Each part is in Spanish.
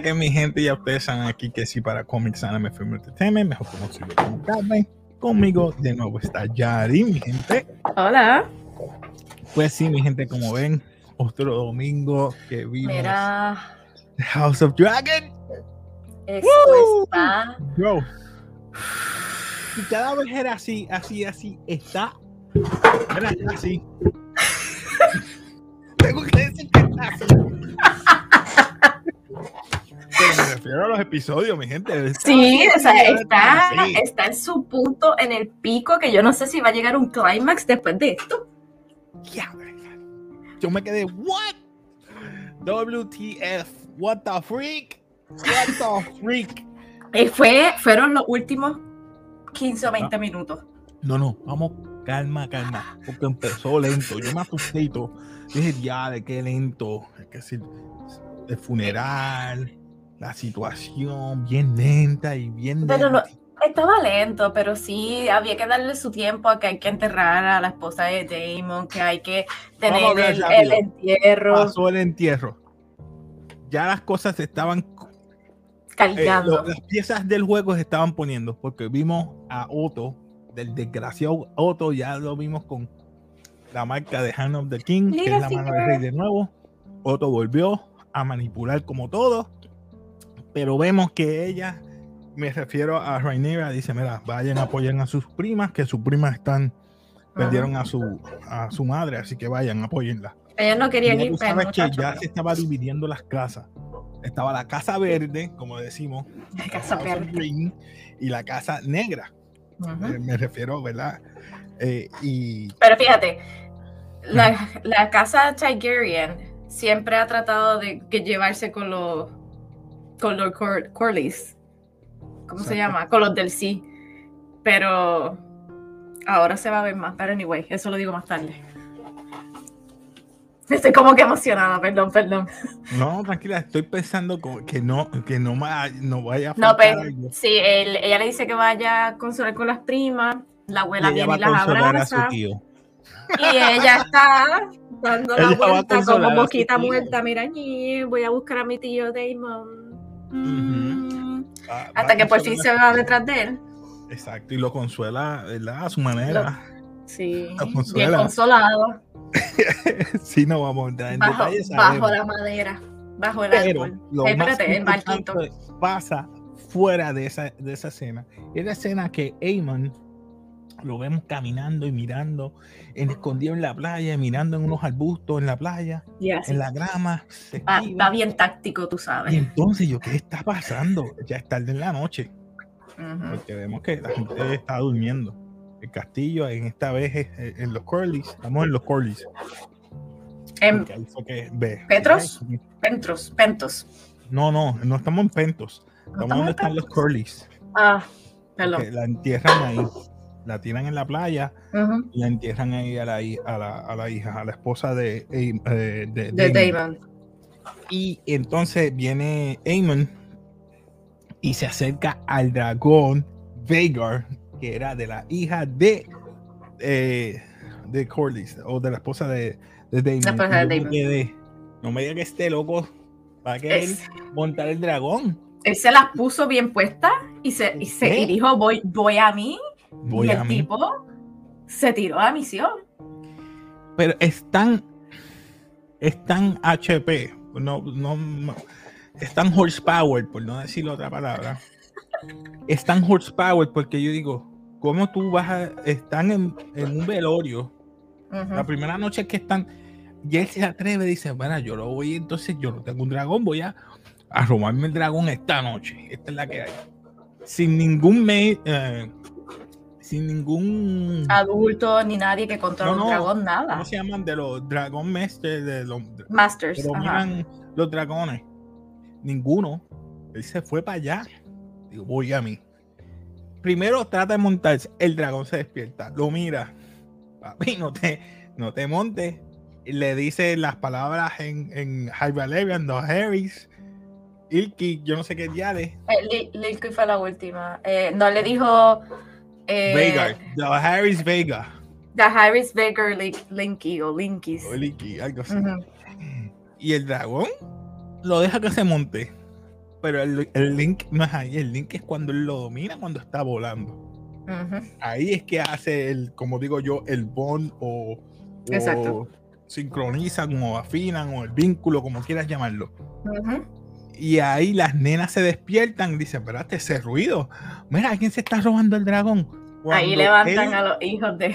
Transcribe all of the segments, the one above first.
que mi gente ya ustedes saben aquí que sí para Comics Anime Film Entertainment, mejor conocido como Carmen. Conmigo de nuevo está Yari, mi gente. Hola. Pues sí, mi gente, como ven, otro domingo que vimos Mira, The House of Dragon. esto Woo! está. Bro. Y cada vez era así, así, así, está. Era así. Refiero a los episodios, mi gente. Está Sí, o sea, así, está, está en su punto, en el pico, que yo no sé si va a llegar un clímax después de esto. Yo me quedé, what? WTF, what the freak? What the freak? Eh, fue, fueron los últimos 15 o 20 minutos. No, no, vamos, calma, calma, porque empezó lento. Yo me asusté y todo. Dije, ya, de qué lento. Es que decir, el funeral, la situación, bien lenta y bien. Pero no- lenta. Estaba lento, pero sí había que darle su tiempo a que hay que enterrar a la esposa de Damon, que hay que tener el, el entierro Pasó el entierro. Ya las cosas estaban. eh, lo- las piezas del juego se estaban poniendo, porque vimos a Otto, del desgraciado Otto, ya lo vimos con la marca de Hand of the King, que es la mano del rey de nuevo. Otto volvió a manipular como todo, pero vemos que ella, me refiero a Rhaenyra, dice, mira, vayan a apoyar a sus primas, que sus primas están, perdieron a su, a su madre, así que vayan, apóyenla. Ellos no querían ir, pero sabes que ya se estaba dividiendo las casas. Estaba la casa verde, como decimos, la casa House of verde. Green, y la casa negra. Eh, me refiero, ¿verdad? Eh, y Pero fíjate, la, la casa Tigerian siempre ha tratado de que llevarse con los con los Cor-. ¿Cómo se llama? Con los del sí. Pero ahora se va a ver más. Pero anyway, eso lo digo más tarde. Estoy como que emocionada, perdón, perdón. no, tranquila, estoy pensando que no, que no, no vaya a No, pero algo. sí, él- ella le dice que vaya a consolar con las primas. La abuela viene y las abraza. Y ella está dando la Ella vuelta como boquita muerta. Mira, voy a buscar a mi tío Damon. Mm. Va Hasta que por fin se va detrás de él. Exacto, y lo consuela, ¿verdad? A su manera. Sí, La bien consolado. sí, no vamos a entrar en Bajo, detalles. bajo la madera. Bajo el Pero árbol. lo más espérate, el barquito. pasa fuera de esa, de esa escena. Es la escena que Eamon lo vemos caminando y mirando, en, escondido en la playa, mirando en unos arbustos en la playa, en la grama. Va, bien táctico, tú Y sabes. entonces yo, ¿qué está pasando? Ya es tarde en la noche, porque vemos que la gente está durmiendo. El castillo en esta vez es eh, en los Corlys, estamos en los Corlys. En que ve- ¿Petros? Pentos, Pentos. No, no, no estamos en Pentos. ¿No Estamos estamos donde están los? Corlys. Ah, perdón. que la entierran ahí, la tiran en la playa y la entierran ahí a la, a la, a la hija, a la esposa de, Aim- eh, de. Damon. Y entonces viene Aemon y se acerca al dragón Vagar, que era de la hija de, eh, de Corlys, o de la esposa de, de. La esposa quedé, no me diga que esté loco para querer Es- montar el dragón. él se las puso bien puestas y se, y se dijo, voy, voy a mí. Voy y a el mí. tipo se tiró a misión. pero es tan es tan HP no, no, no- es tan horsepower por no decir otra palabra es tan horsepower porque yo digo cómo tú vas a están en, en un velorio la primera noche que están y él se atreve dice bueno yo lo voy entonces yo no tengo un dragón voy a, a robarme el dragón esta noche esta es la que hay sin ningún eh, sin ningún Adulto ni nadie que controla No, no. un dragón, nada. ¿Cómo se llaman? De los Dragon Master, de los Masters. que ajá. dominan los dragones. Ninguno. Él se fue para allá. Digo, voy a mí. Primero trata de montarse. El dragón se despierta. Lo mira. Papi, no te, no te montes. Le dice las palabras en, en High Valerian, no Harris. Ilki, yo no sé qué diales. Eh, Lilky fue la última. Eh, no le dijo. Eh, Vega. The Harris Vega. The Harris Vega Link- Linky o Linkies. O Ilki, algo así. Ujú. Y el dragón lo deja que se monte. pero el, el link no es ahí, el link es cuando él lo domina, cuando está volando. Ahí es que hace el, como digo yo, el bond o, o sincronizan o afinan o el vínculo, como quieras llamarlo. Ujú. Y ahí las nenas se despiertan y dicen, espérate, ese ruido. Mira, ¿quién se está robando el dragón? Ahí levantan él- a los hijos de.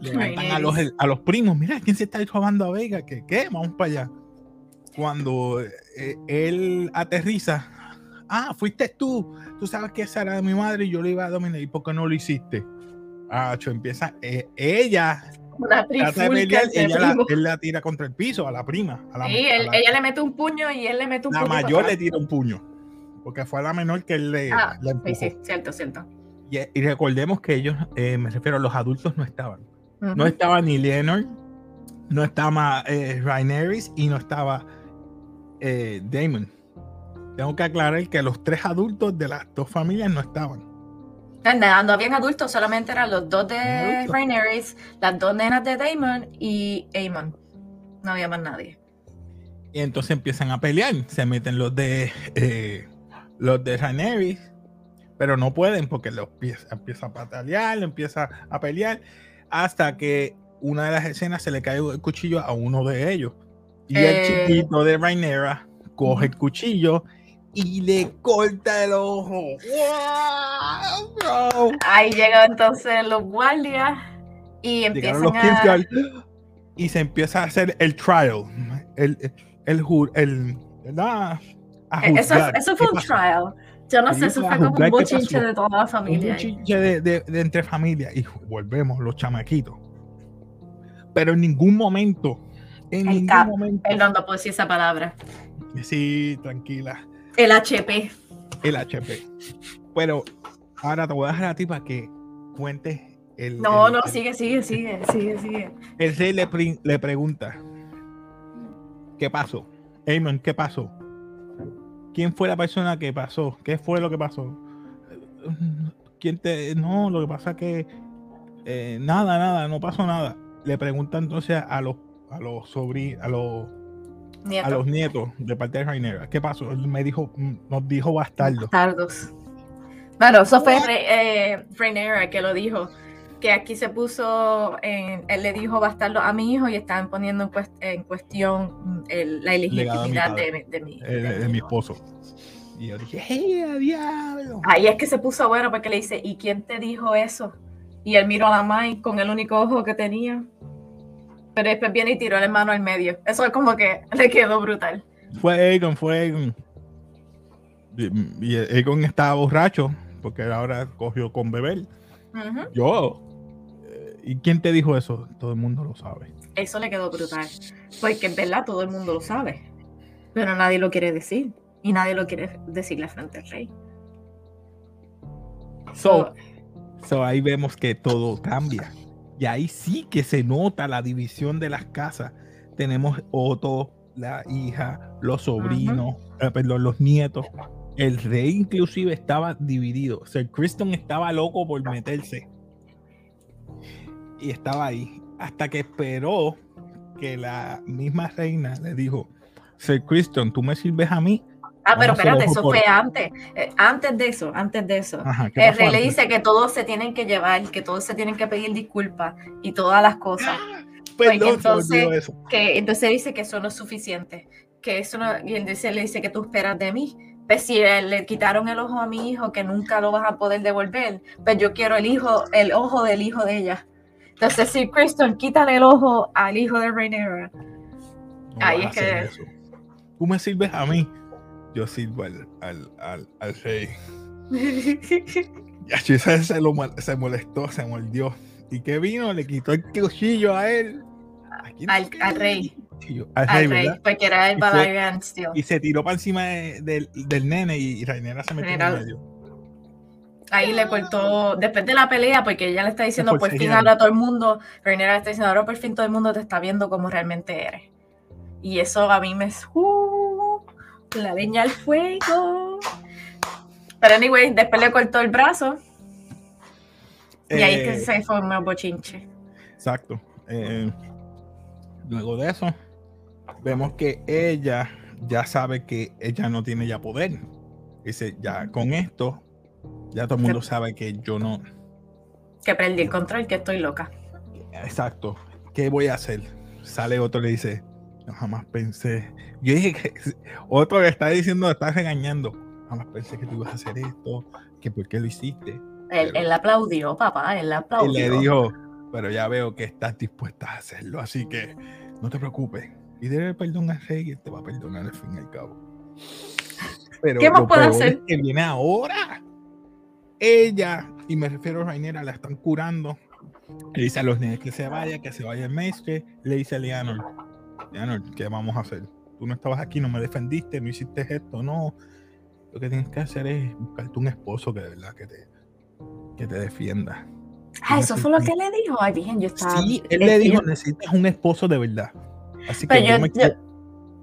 levantan a los, a los primos, mira, ¿quién se está robando a Vega? ¿Qué? ¿Qué? Vamos para allá. Cuando eh, él aterriza, ah, fuiste tú, tú sabes que esa era de mi madre y yo le iba a dominar, ¿y por qué no lo hiciste? Ah, cho, empieza, eh, ella Una trata de trifulca pelear, entre ella la, primos. él la tira contra el piso, a la prima. A la, Sí, a la- ella le mete un puño y él le mete un la puño. para mayor le tira un puño, porque fue a la menor que él le, Ah, la empujó. sí, sí, cierto, cierto. Y, y recordemos que ellos, eh, me refiero a los adultos, no estaban. No estaba ni Leonard, no estaba eh, y no estaba eh, Damon. Tengo que aclarar que los tres adultos de las dos familias no estaban. No habían adultos, solamente eran los dos de. Rhaenyra, las dos nenas de Damon y Aemon. No había más nadie. Y entonces empiezan a pelear. Se meten los de eh, los de Rhaenyra, pero no pueden porque los empieza, empieza a patalear, empieza a pelear, hasta que una de las escenas se le cae el cuchillo a uno de ellos. Y Eh. el chiquito de Rhaenyra coge el cuchillo y le corta el ojo. ¡Wow! Ahí llegan entonces los guardias y empiezan los a... Y se empieza a hacer el trial. El, el, el, ¿verdad? A Eh, Eso, eso fue un pasó. trial. Yo no sé, eso fue como un bochinche de toda la Un familia. ahí. bochinche de, de- de entre familias. Y volvemos, los chamaquitos. Pero en ningún momento, en El ningún cap, momento. Perdón, no puedo decir esa palabra. Sí, tranquila. El HP. El HP. Pero ahora te voy a dejar a ti para que cuentes el. No, el- no, el- sigue, sigue, sigue, sigue, sigue. El rey le, le pregunta: ¿Qué pasó? Aemon, ¿qué pasó? ¿Quién fue la persona que pasó? ¿Qué fue lo que pasó? ¿Quién te.? No, lo que pasa es que. eh, nada, nada, no pasó nada. Le pregunta entonces a los a los sobrinos, a los, Nieto. a los nietos de parte de Rainera. ¿Qué pasó? Él me dijo, mm, nos dijo bastardo. Bastardos. Bueno, eso fue eh, Rhaenyra que lo dijo. Que aquí se puso, en- él le dijo bastardo a mi hijo y estaban poniendo en, cuest- en cuestión mm, el- la de ilegitimidad de, mi- de mi, eh, de de mi esposo. Y yo dije, ¡hey, diablo! Ahí es que se puso bueno porque le dice, ¿y quién te dijo eso? Y él miró a la Mai con el único ojo que tenía. Pero después viene y tiró la mano al medio. Eso es como que le quedó brutal. Fue Aegon, fue Aegon. Y, Aegon estaba borracho porque ahora cogió con beber. Yo. eh, ¿Y quién te dijo eso? Todo el mundo lo sabe. Eso le quedó brutal. Porque en verdad todo el mundo lo sabe. Pero nadie lo quiere decir. Y nadie lo quiere decirle frente al rey. So, so ahí vemos que todo cambia. Y ahí sí que se nota la división de las casas. Tenemos Otto, la hija, los sobrinos, eh, perdón, los nietos. El rey inclusive estaba dividido. Sir Kristen estaba loco por meterse. Y estaba ahí. Hasta que esperó que la misma reina le dijo, Sir Kristen, tú me sirves a mí. Ah, pero espérate, eso por- fue antes. Eh, antes de eso, antes de eso. Ajá, ¿qué El pasó rey le dice que todos se tienen que llevar, que todos se tienen que pedir disculpas y todas las cosas. Me entonces- eso. Que entonces dice que eso no es suficiente. Que eso no, y él dice, le dice que tú esperas de mí. Pues si él- le quitaron el ojo a mi hijo, que nunca lo vas a poder devolver, pues yo quiero el hijo, el ojo del hijo de ella. Entonces, si Kristen, quítale el ojo al hijo de Rhaenyra. No Ahí es que- eso. Tú me sirves a mí. Yo sirvo al, al, al, al rey. Y así se, se lo se molestó, se mordió. ¿Y qué vino? Le quitó el cuchillo a él. ¿A al, rey, cuchillo? Al, al rey, porque era el Y Valerian Steel. Y se tiró para encima de- del, del nene y Rainera se metió en medio. Ahí le cortó, después de la pelea, porque ella le está diciendo, por fin ahora todo el mundo, Rhaenyra le está diciendo, ahora por fin todo el mundo te está viendo como realmente eres. Y eso a mí me... Uh, la leña al fuego. Pero anyway, después le cortó el brazo y ahí es que Eh, se formó el bochinche. Exacto. Eh, luego de eso, vemos que ella ya sabe que ella no tiene ya poder. Dice, ya con esto, ya todo el mundo sabe que yo no. Que perdí el control, que estoy loca. Exacto. ¿Qué voy a hacer? Sale otro y le dice, no jamás pensé. Yo dije que otro le está diciendo, está regañando. Jamás pensé que tú ibas a hacer esto, que por qué lo hiciste. Él, él aplaudió, papá, él Y aplaudió. le dijo, pero ya veo que estás dispuesta a hacerlo, así que no te preocupes. Pídele perdón al rey y él te va a perdonar al fin y al cabo. Pero ¿Qué más lo puede peor hacer? es que viene ahora. Ella, y me refiero a Rainera, la están curando. Le dice a los niños que se vaya, que se vaya el maestre. Le dice a Leonor, ¿qué vamos a hacer? Tú no estabas aquí, no me defendiste, no hiciste esto, no. Lo que tienes que hacer es buscarte un esposo que de verdad que te, que te defienda. Ah, eso fue lo que le dijo. Ay, bien, yo estaba. Sí, él le dijo, necesitas un esposo de verdad. Así Pero que yo, yo me yo,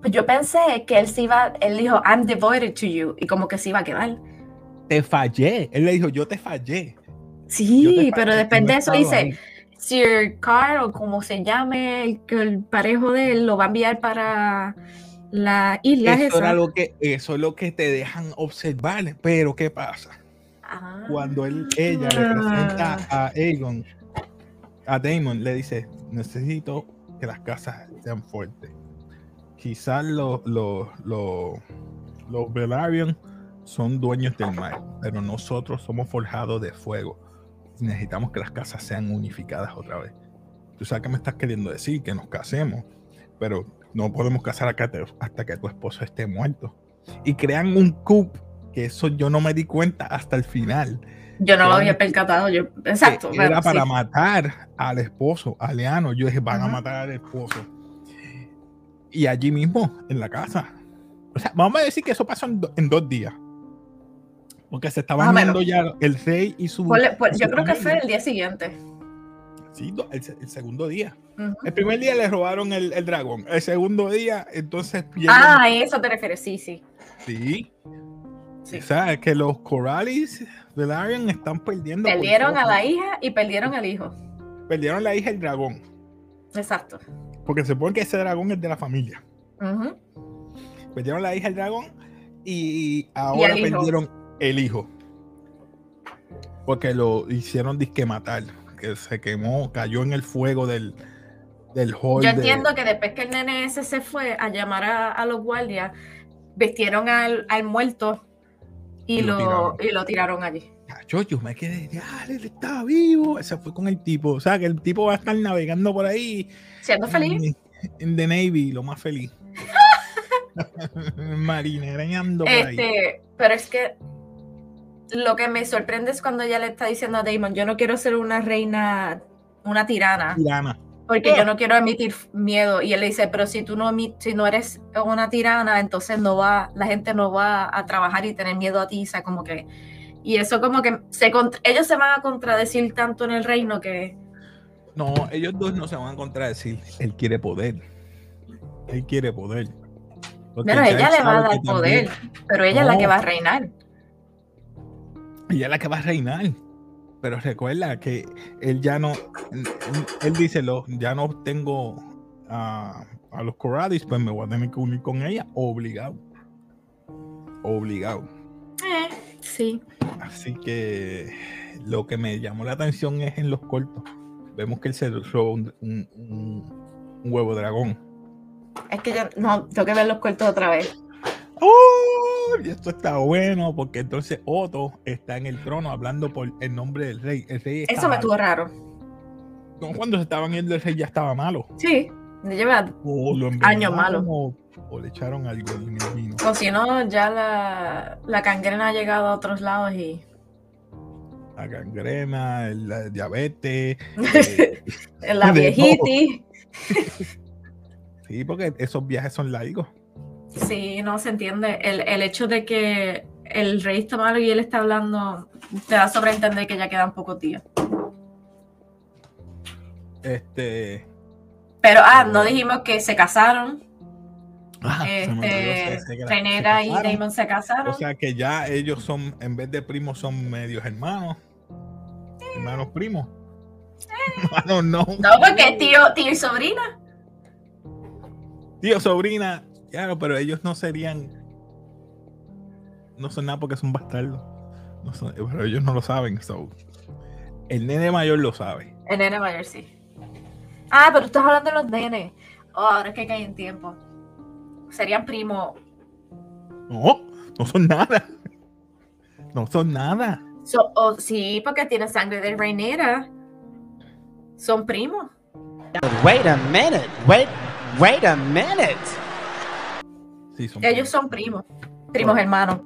pues yo pensé que él se iba, él dijo, I'm devoted to you, y como que se iba a quedar. te fallé. Él le dijo, yo te fallé. Yo Sí, pero después de eso dice, ahí". Sir Carl, o como se llame, el, el parejo de él lo va a enviar para la isla Eso, era lo que, eso es lo que te dejan observar. Pero ¿qué pasa? Ah. Cuando él, ella le presenta a Aegon, a Damon, le dice, necesito que las casas sean fuertes. Quizás los, los, los Velaryon son dueños del mar, pero nosotros somos forjados de fuego. Necesitamos que las casas sean unificadas otra vez. Tú sabes que me estás queriendo decir que nos casemos, pero no podemos casar acá hasta que tu esposo esté muerto. Y crean un coup, que eso yo no me di cuenta hasta el final. Yo no lo había percatado, yo, exacto. era para sí. matar al esposo, a Leano. Yo dije, van a Ajá. matar al esposo. Y allí mismo, en la casa. O sea, vamos a decir que eso pasó en, do- en dos días. Porque se Más estaban o menos. viendo ya el rey y su. Ponle- pon- y yo creo que fue el día siguiente. Sí, el, se- el segundo día. El primer día le robaron el, el dragón. El segundo día, entonces. Ah, a eso te refieres, sí, sí. sí. sí. O sea, es que los Coralis de Larian están perdiendo. Perdieron a la hija y perdieron al hijo. Perdieron la hija del dragón. Exacto. Porque se supone que ese dragón es de la familia. Perdieron la hija del dragón y ahora el perdieron el hijo. Porque lo hicieron disque matar. Que se quemó, cayó en el fuego del, del hall. Yo de- entiendo que después que el nene ese se fue a llamar a, a los guardias, vistieron al, al muerto y, Y lo y lo tiraron allí. Yo, yo me quedé, ya, él estaba vivo. Se fue con el tipo. O sea, que el tipo va a estar navegando por ahí. Siendo feliz. En, The Navy, lo más feliz. Marinereando por ahí. Este, pero es que lo que me sorprende es cuando ella le está diciendo a Damon, yo no quiero ser una reina, una tirana, Tirana. porque yo no quiero emitir miedo. Y él le dice, pero si tú no, si no eres una tirana, entonces no va, la gente no va a trabajar y tener miedo a ti, o sea, como que... Y eso como que se contra- ellos se van a contradecir tanto en el reino que... No, ellos dos no se van a contradecir. Él quiere poder. Él quiere poder. Porque ya ella le va a dar que también- poder, pero ella es la No. que va a reinar. Ella es la que va a reinar. Pero recuerda que él ya no. Él dice: lo, Ya no tengo a, a los Corradis, pues me voy a tener que unir con ella. Obligado. Obligado. Eh, sí. Así que lo que me llamó la atención es en los cortos. Vemos que él se un, un- un- un huevo dragón. Es que yo no tengo que ver los cortos otra vez. ¡Oh! Y esto está bueno porque entonces Otto está en el trono hablando por el nombre del rey. El rey Eso me estuvo raro. no, cuando se estaban yendo el rey ya estaba malo. Sí, lleva, O lo Año envenenaron malo. O, o le echaron algo en el vino. o si no, ya la, la cangrena ha llegado a otros lados y La gangrena, el, la diabetes. eh, la viejitis. sí, porque esos viajes son largos. Sí, no se entiende. El, el hecho de que el rey está malo y él está hablando, te da a sobreentender que ya quedan pocos días. Este. Pero, ah, no dijimos que se casaron. ah, se me olvidó Este, Renera se y. Damon se casaron. O sea que ya ellos son, en vez de primos, son medios hermanos. Hermanos primos. Hermanos no. no, porque tío, tío y sobrina. Tío, sobrina. Claro, pero ellos no serían. no son nada porque son bastardos. No son- pero ellos no lo saben. so, El nene mayor lo sabe. El nene mayor sí. Ah, pero estás hablando de los nenes. Oh, ahora es que cae en tiempo. Serían primos. No, no son nada. No son nada. So- oh, sí, porque tienen sangre de reinera. Son primos. Wait a minute. Wait, wait a minute. Sí, son Ellos son primos. Primos hermanos.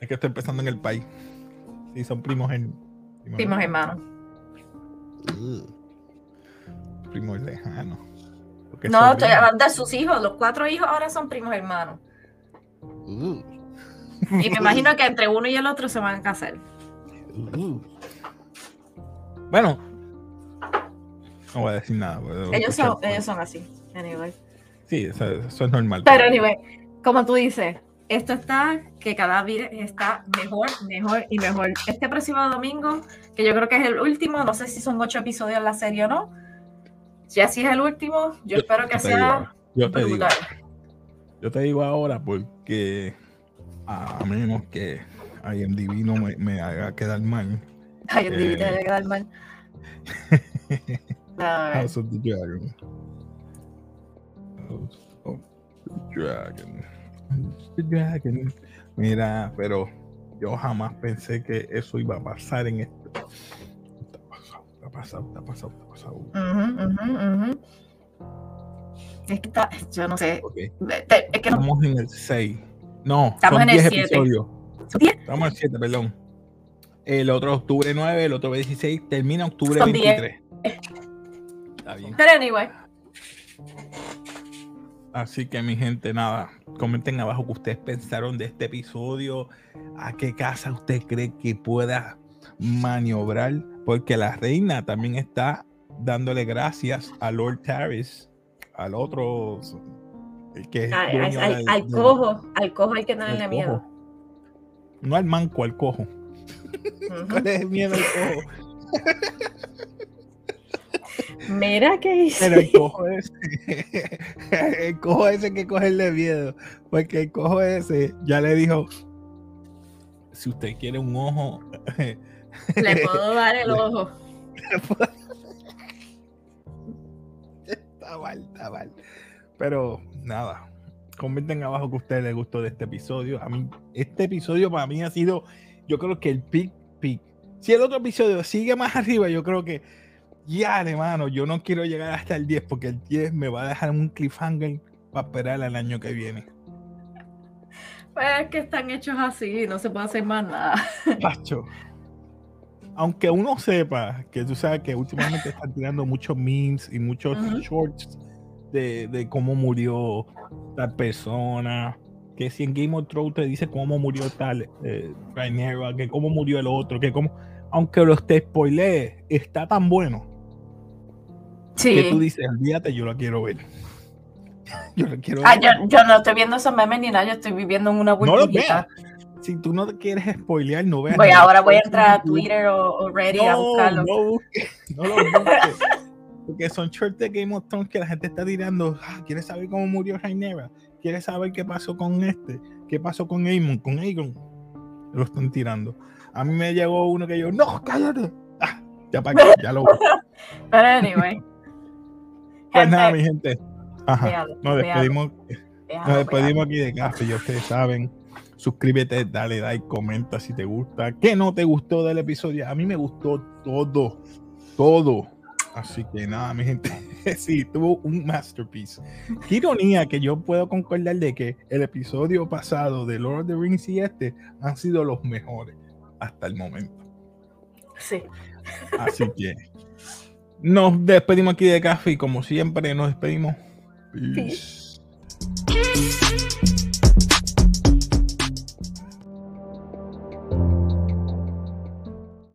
Es que estoy empezando en el país. Sí, son primos en. Primos hermanos. Primos lejanos. Porque No, estoy hablando de sus hijos. Los cuatro hijos ahora son primos hermanos. Y me imagino que entre uno y el otro se van a casar. Bueno, no voy a decir nada. Ellos son, ellos son así. Anyway. Sí, eso, eso es normal. Pero anyway, como tú dices, esto está que cada día está mejor, mejor y mejor. Este próximo domingo, que yo creo que es el último, no sé si son ocho episodios en la serie o no. Si así es el último, yo, espero que te digo sea ahora, yo te digo, yo te digo ahora porque a menos que IMDb no me, me haga quedar mal. El Eh. DVD debe quedar mal. House of the Dragon. The Dragon. Dragon. Mira, pero yo jamás pensé que eso iba a pasar en esto. Está pasado, está pasado, está pasado, está pasado. Ujú, ujú, ujú. Es que está, yo no sé. Ok, Te- Es que no. Estamos en el 6. No, Estamos son en el 10 siete. episodios. ¿Son diez? Estamos en el 7, perdón. El otro octubre 9, el otro 16, termina octubre Son 10. 23. Está bien. Pero anyway, Así que mi gente, nada, comenten abajo qué ustedes pensaron de este episodio, a qué casa usted cree que pueda maniobrar, porque la reina también está dándole gracias a Lord Taris, al otro, el que es al, cojo, al cojo hay que tenerle miedo. No al manco, al cojo. Ujú. ¿Cuál es el miedo al cojo? Mira que hice. Pero el cojo ese, el cojo ese que cogerle miedo, porque el cojo ese ya le dijo, si usted quiere un ojo, Le puedo dar el ojo. está mal, está mal. Pero nada, comenten abajo que a ustedes les gustó de este episodio. A mí, este episodio para mí ha sido, yo creo que el pick, pick. Si el otro episodio sigue más arriba, yo creo que ya, hermano, yo no quiero llegar hasta el 10 porque el 10 me va a dejar un cliffhanger para esperar al año que viene. Pues es que están hechos así, no se puede hacer más nada. Pacho. Aunque uno sepa que tú sabes que últimamente están tirando muchos memes y muchos shorts de, de cómo murió tal persona. Que si en Game of Thrones te dice cómo murió tal eh, que cómo murió el otro, que cómo. Aunque lo te spoilee, está tan bueno que tú Sí. dices, olvídate, yo lo quiero ver. Yo lo quiero Ah, ver. yo, yo no estoy viendo esos memes ni nada, yo estoy viviendo en una no lo burbujita. veas. Si tú no te quieres spoilear, no veas. Voy, ahora voy a entrar a Twitter o, o Reddit a buscarlo. No, busques, no lo busques. Porque son shorts de Game of Thrones que la gente está tirando. Ah, ¿Quieres saber cómo murió Rhaenyra? ¿Quieres saber qué pasó con este? ¿Qué pasó con Aemon? Con Aegon. Lo están tirando. A mí me llegó uno que yo, no, cállate. Ah, ya para ya lo vi. Pero anyway. Pues nada, mi gente. Ajá. Nos despedimos, nos despedimos aquí de café. Ya ustedes saben. Suscríbete, dale like, comenta si te gusta. ¿Qué no te gustó del episodio? A mí me gustó todo. Todo. Así que nada, mi gente. Sí, tuvo un masterpiece. Qué ironía que yo puedo concordar de que el episodio pasado de Lord of the Rings y este han sido los mejores hasta el momento. Sí. Así que nos despedimos aquí de café y como siempre nos despedimos. Peace.